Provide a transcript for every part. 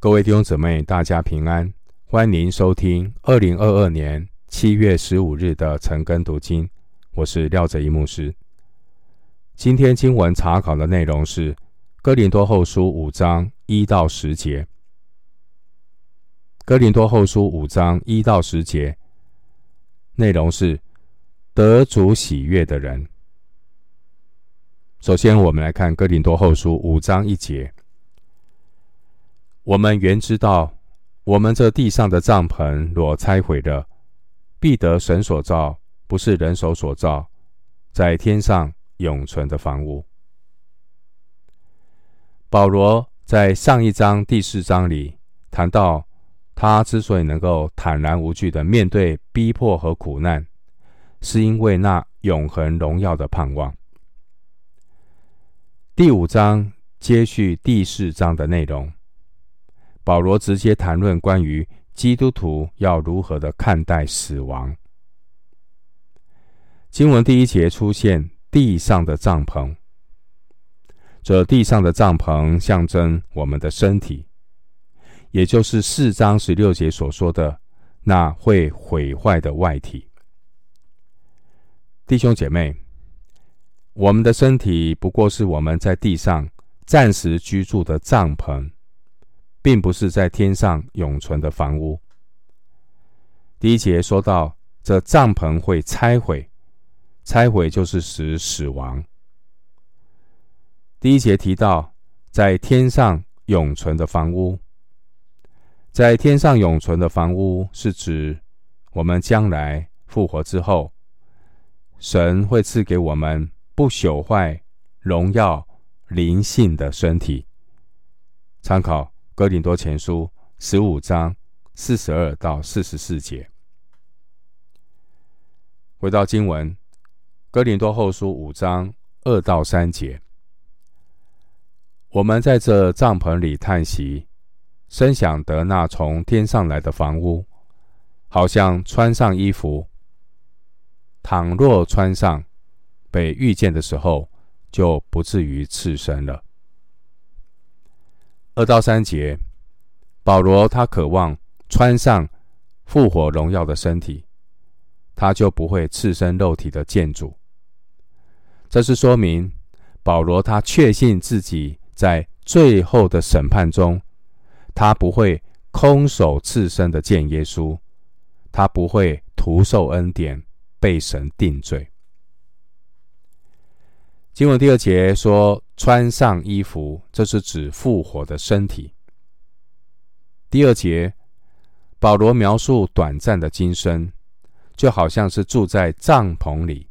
各位弟兄姊妹，大家平安！欢迎收听二零二二年七月十五日的晨更读经。我是廖哲一牧师。今天经文查考的内容是《哥林多后书》五章一到十节。《哥林多后书》五章一到十节内容是得主喜悦的人。首先，我们来看《哥林多后书》五章一节。我们原知道，我们这地上的帐篷若拆毁了，必得神所造，不是人手所造，在天上永存的房屋。保罗在上一章第四章里谈到，他之所以能够坦然无惧地面对逼迫和苦难，是因为那永恒荣耀的盼望。第五章接续第四章的内容。保罗直接谈论关于基督徒要如何的看待死亡。经文第一节出现地上的帐篷，这地上的帐篷象征我们的身体，也就是四章十六节所说的那会毁坏的外体。弟兄姐妹，我们的身体不过是我们在地上暂时居住的帐篷。并不是在天上永存的房屋。第一节说到，这帐篷会拆毁，拆毁就是使死亡。第一节提到，在天上永存的房屋，在天上永存的房屋是指我们将来复活之后，神会赐给我们不朽坏、荣耀、灵性的身体。参考。哥林多前书十五章四十二到四十四节，回到经文，哥林多后书五章二到三节，我们在这帐篷里叹息，深想得那从天上来的房屋，好像穿上衣服。倘若穿上，被遇见的时候，就不至于赤身了。二到三节，保罗他渴望穿上复活荣耀的身体，他就不会赤身肉体的见主。这是说明保罗他确信自己在最后的审判中，他不会空手赤身的见耶稣，他不会徒受恩典被神定罪。经文第二节说：“穿上衣服”，这是指复活的身体。第二节，保罗描述短暂的今生，就好像是住在帐篷里，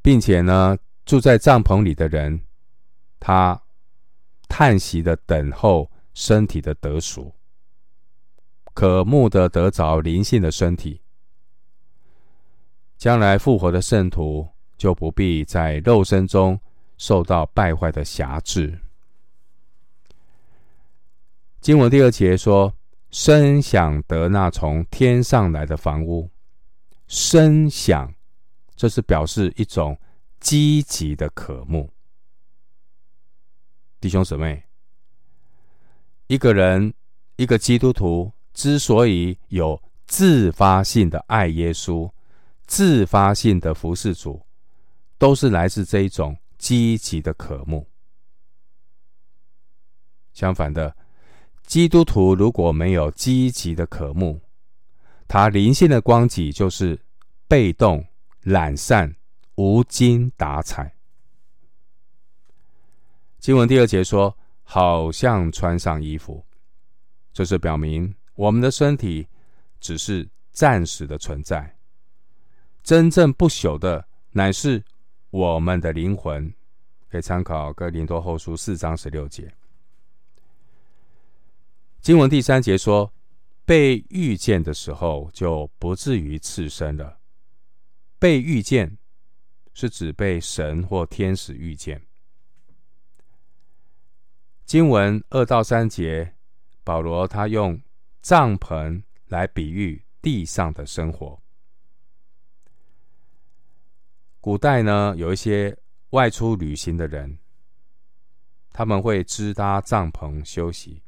并且呢，住在帐篷里的人，他叹息的等候身体的得赎，渴慕的得着灵性的身体，将来复活的圣徒。就不必在肉身中受到败坏的辖制。经文第二节说：“声想得那从天上来的房屋。”声想，这是表示一种积极的渴慕。弟兄姊妹，一个人，一个基督徒之所以有自发性的爱耶稣，自发性的服侍主。都是来自这一种积极的渴慕。相反的，基督徒如果没有积极的渴慕，他灵性的光景就是被动、懒散、无精打采。经文第二节说：“好像穿上衣服”，这是表明我们的身体只是暂时的存在，真正不朽的乃是。我们的灵魂可以参考《哥林多后书》四章十六节。经文第三节说：“被遇见的时候，就不至于刺身了。”被遇见是指被神或天使遇见。经文二到三节，保罗他用帐篷来比喻地上的生活。古代呢，有一些外出旅行的人，他们会支搭帐篷休息。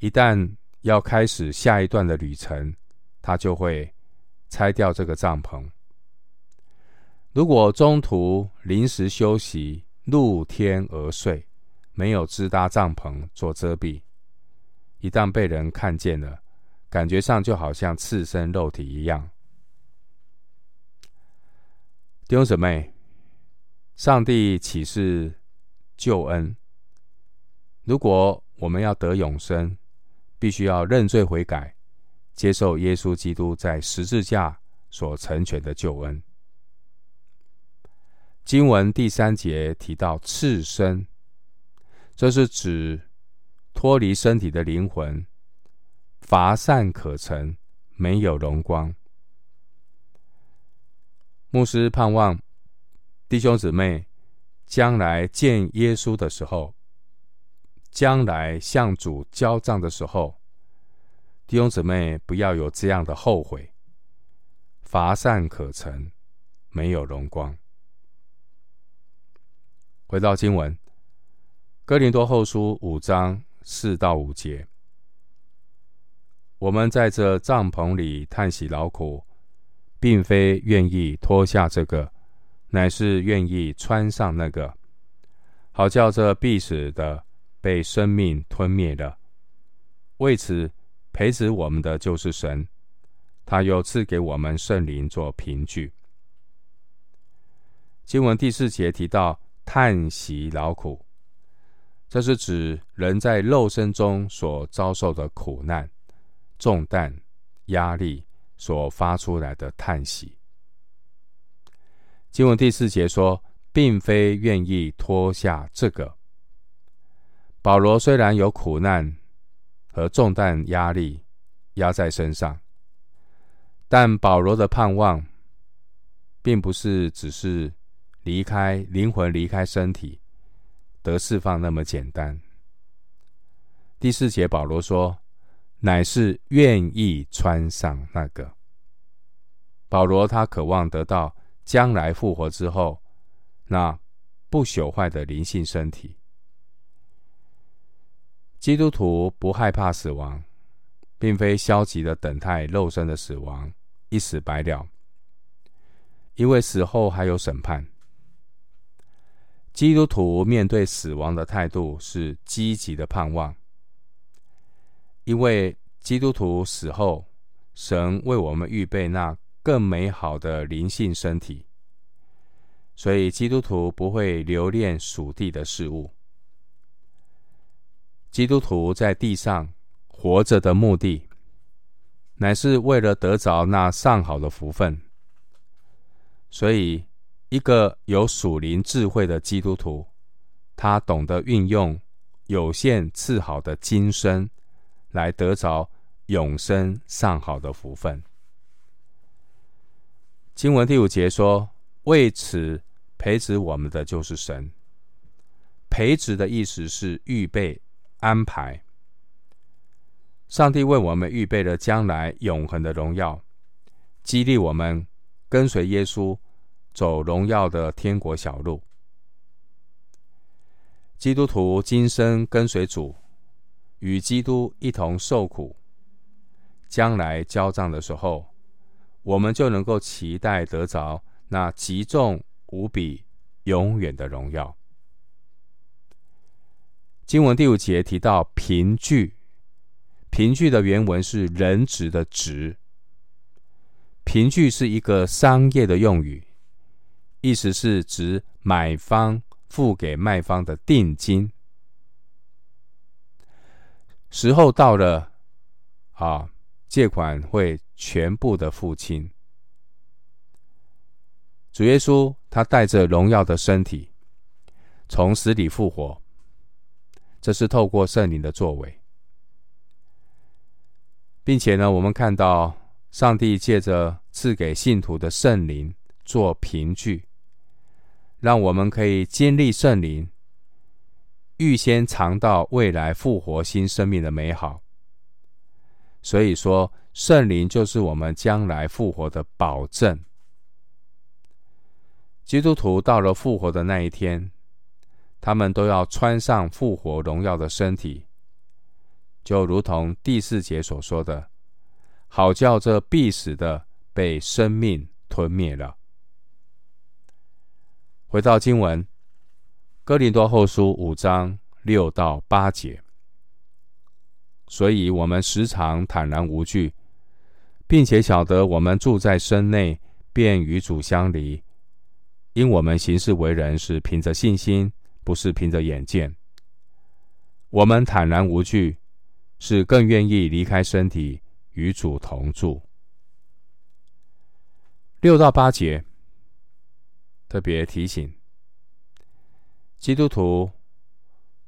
一旦要开始下一段的旅程，他就会拆掉这个帐篷。如果中途临时休息，露天而睡，没有支搭帐篷做遮蔽，一旦被人看见了，感觉上就好像赤身肉体一样。弟兄姊妹，上帝启示救恩，如果我们要得永生，必须要认罪悔改，接受耶稣基督在十字架所成全的救恩。经文第三节提到赤身，这是指脱离身体的灵魂，乏善可陈，没有荣光。牧师盼望弟兄姊妹将来见耶稣的时候，将来向主交账的时候，弟兄姊妹不要有这样的后悔，乏善可陈，没有荣光。回到经文，《哥林多后书》五章四到五节，我们在这帐篷里叹息劳苦，并非愿意脱下这个，乃是愿意穿上那个，好叫这必死的。被生命吞灭了。为此，培植我们的就是神，他又赐给我们圣灵做凭据。经文第四节提到叹息劳苦，这是指人在肉身中所遭受的苦难、重担、压力所发出来的叹息。经文第四节说，并非愿意脱下这个。保罗虽然有苦难和重担压力压在身上，但保罗的盼望，并不是只是离开灵魂、离开身体得释放那么简单。第四节，保罗说：“乃是愿意穿上那个。”保罗他渴望得到将来复活之后那不朽坏的灵性身体。基督徒不害怕死亡，并非消极的等待肉身的死亡，一死百了。因为死后还有审判。基督徒面对死亡的态度是积极的盼望，因为基督徒死后，神为我们预备那更美好的灵性身体，所以基督徒不会留恋属地的事物。基督徒在地上活着的目的，乃是为了得着那上好的福分。所以，一个有属灵智慧的基督徒，他懂得运用有限赐好的今生，来得着永生上好的福分。经文第五节说：“为此培植我们的就是神。”培植的意思是预备。安排，上帝为我们预备了将来永恒的荣耀，激励我们跟随耶稣走荣耀的天国小路。基督徒今生跟随主，与基督一同受苦，将来交账的时候，我们就能够期待得着那极重无比、永远的荣耀。经文第五节提到凭据，凭据的原文是人质的质。凭据是一个商业的用语，意思是指买方付给卖方的定金。时候到了，啊，借款会全部的付清。主耶稣他带着荣耀的身体从死里复活。这是透过圣灵的作为，并且呢，我们看到上帝借着赐给信徒的圣灵做凭据，让我们可以经历圣灵，预先尝到未来复活新生命的美好。所以说，圣灵就是我们将来复活的保证。基督徒到了复活的那一天。他们都要穿上复活荣耀的身体，就如同第四节所说的，好叫这必死的被生命吞灭了。回到经文，哥林多后书五章六到八节，所以我们时常坦然无惧，并且晓得我们住在身内，便与主相离，因我们行事为人是凭着信心，不是凭着眼见。我们坦然无惧，是更愿意离开身体，与主同住。六到八节特别提醒，基督徒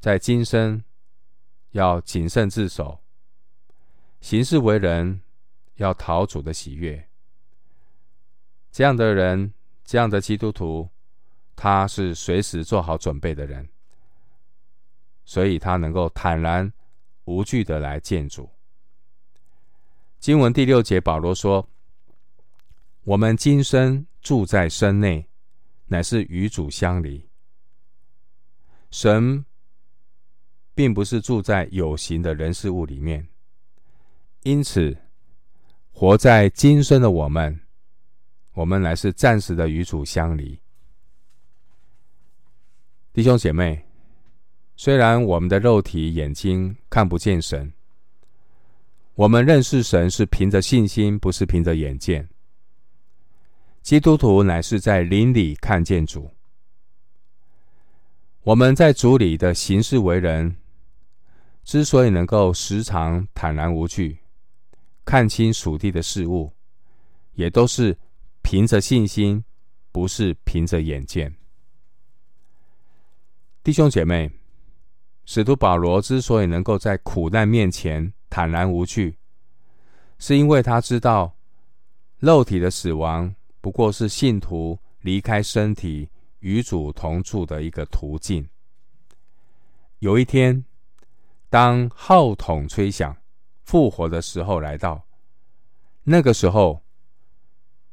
在今生要谨慎自守，行事为人要讨主的喜悦。这样的人，这样的基督徒，他是随时做好准备的人，所以他能够坦然无惧的来见主。经文第六节，保罗说：“我们今生住在身内，乃是与主相离。神并不是住在有形的人事物里面，因此活在今生的我们。”我们乃是暂时的与主相离，弟兄姐妹，虽然我们的肉体眼睛看不见神，我们认识神是凭着信心，不是凭着眼见。基督徒乃是在灵里看见主。我们在主里的行事为人，之所以能够时常坦然无惧，看清属地的事物，也都是。凭着信心，不是凭着眼见。弟兄姐妹，使徒保罗之所以能够在苦难面前坦然无惧，是因为他知道肉体的死亡不过是信徒离开身体与主同住的一个途径。有一天，当号筒吹响，复活的时候来到，那个时候。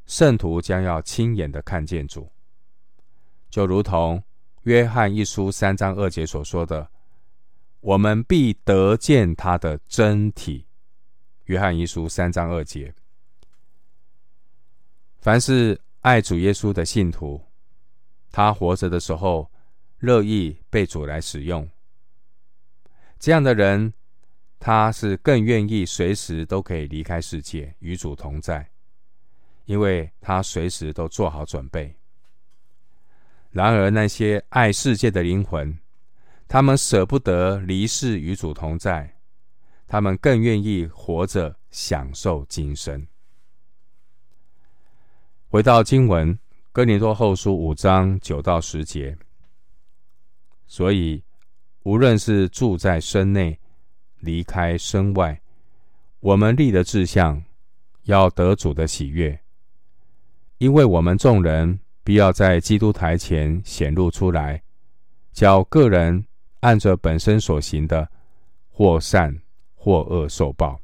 圣徒将要亲眼的看见主，就如同约翰一书三章二节所说的：“我们必得见他的真体。”约翰一书三章二节。凡是爱主耶稣的信徒，他活着的时候乐意被主来使用。这样的人，他是更愿意随时都可以离开世界，与主同在。因为他随时都做好准备。然而，那些爱世界的灵魂，他们舍不得离世与主同在，他们更愿意活着享受今生。回到经文，哥林多后书五章九到十节。所以，无论是住在身内，离开身外，我们立的志向，要得主的喜悦。因为我们众人必要在基督台前显露出来，叫个人按着本身所行的，或善或恶受报。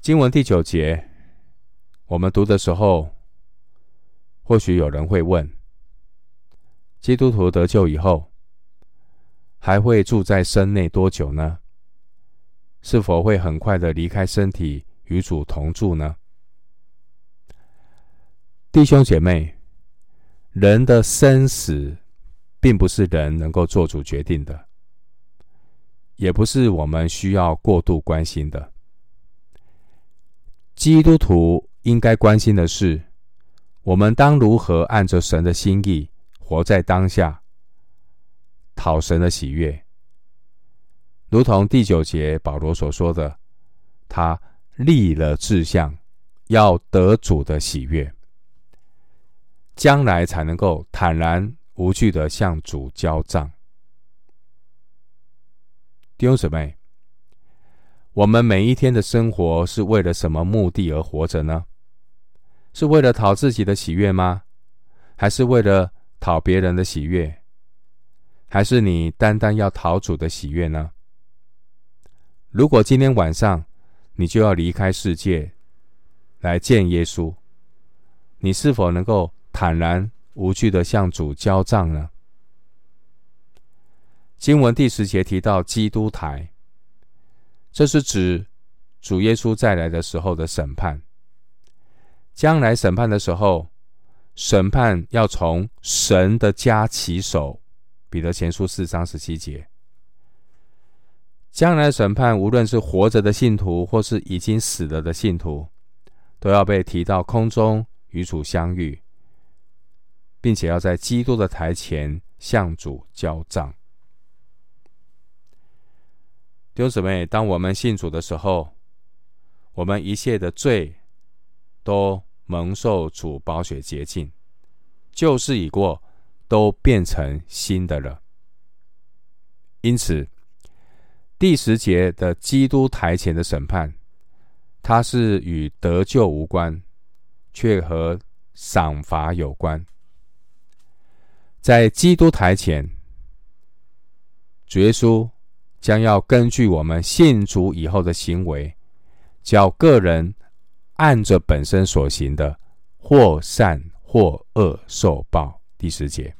经文第九节，我们读的时候，或许有人会问：基督徒得救以后，还会住在身内多久呢？是否会很快的离开身体与主同住呢？弟兄姐妹，人的生死并不是人能够做主决定的，也不是我们需要过度关心的。基督徒应该关心的是，我们当如何按着神的心意活在当下，讨神的喜悦。如同第九节保罗所说的，他立了志向，要得主的喜悦。将来才能够坦然无惧的向主交账。弟兄姊妹，我们每一天的生活是为了什么目的而活着呢？是为了讨自己的喜悦吗？还是为了讨别人的喜悦？还是你单单要讨主的喜悦呢？如果今天晚上你就要离开世界来见耶稣，你是否能够坦然无惧的向主交账呢？经文第十节提到基督台，这是指主耶稣再来的时候的审判。将来审判的时候，审判要从神的家起手。彼得前书四章十七节。将来审判，无论是活着的信徒，或是已经死了的信徒，都要被提到空中与主相遇，并且要在基督的台前向主交账。弟兄姊妹，当我们信主的时候，我们一切的罪都蒙受主宝血洁净，旧事已过，都变成新的了。因此，第十节的基督台前的审判，它是与得救无关，却和赏罚有关。在基督台前，主耶稣将要根据我们信主以后的行为，叫个人按着本身所行的，或善或恶受报。第十节。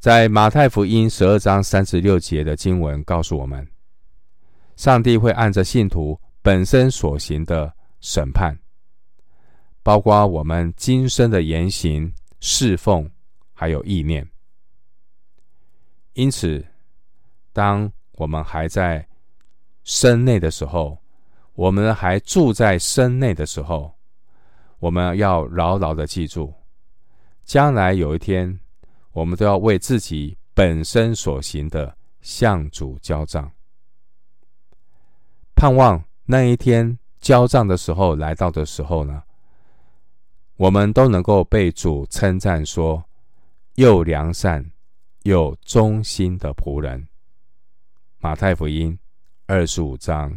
在马太福音十二章三十六节的经文告诉我们，上帝会按着信徒本身所行的审判，包括我们今生的言行、侍奉，还有意念。因此，当我们还在身内的时候，我们还住在身内的时候，我们要牢牢的记住，将来有一天。我们都要为自己本身所行的向主交账，盼望那一天交账的时候来到的时候呢，我们都能够被主称赞说：“又良善又忠心的仆人。”马太福音二十五章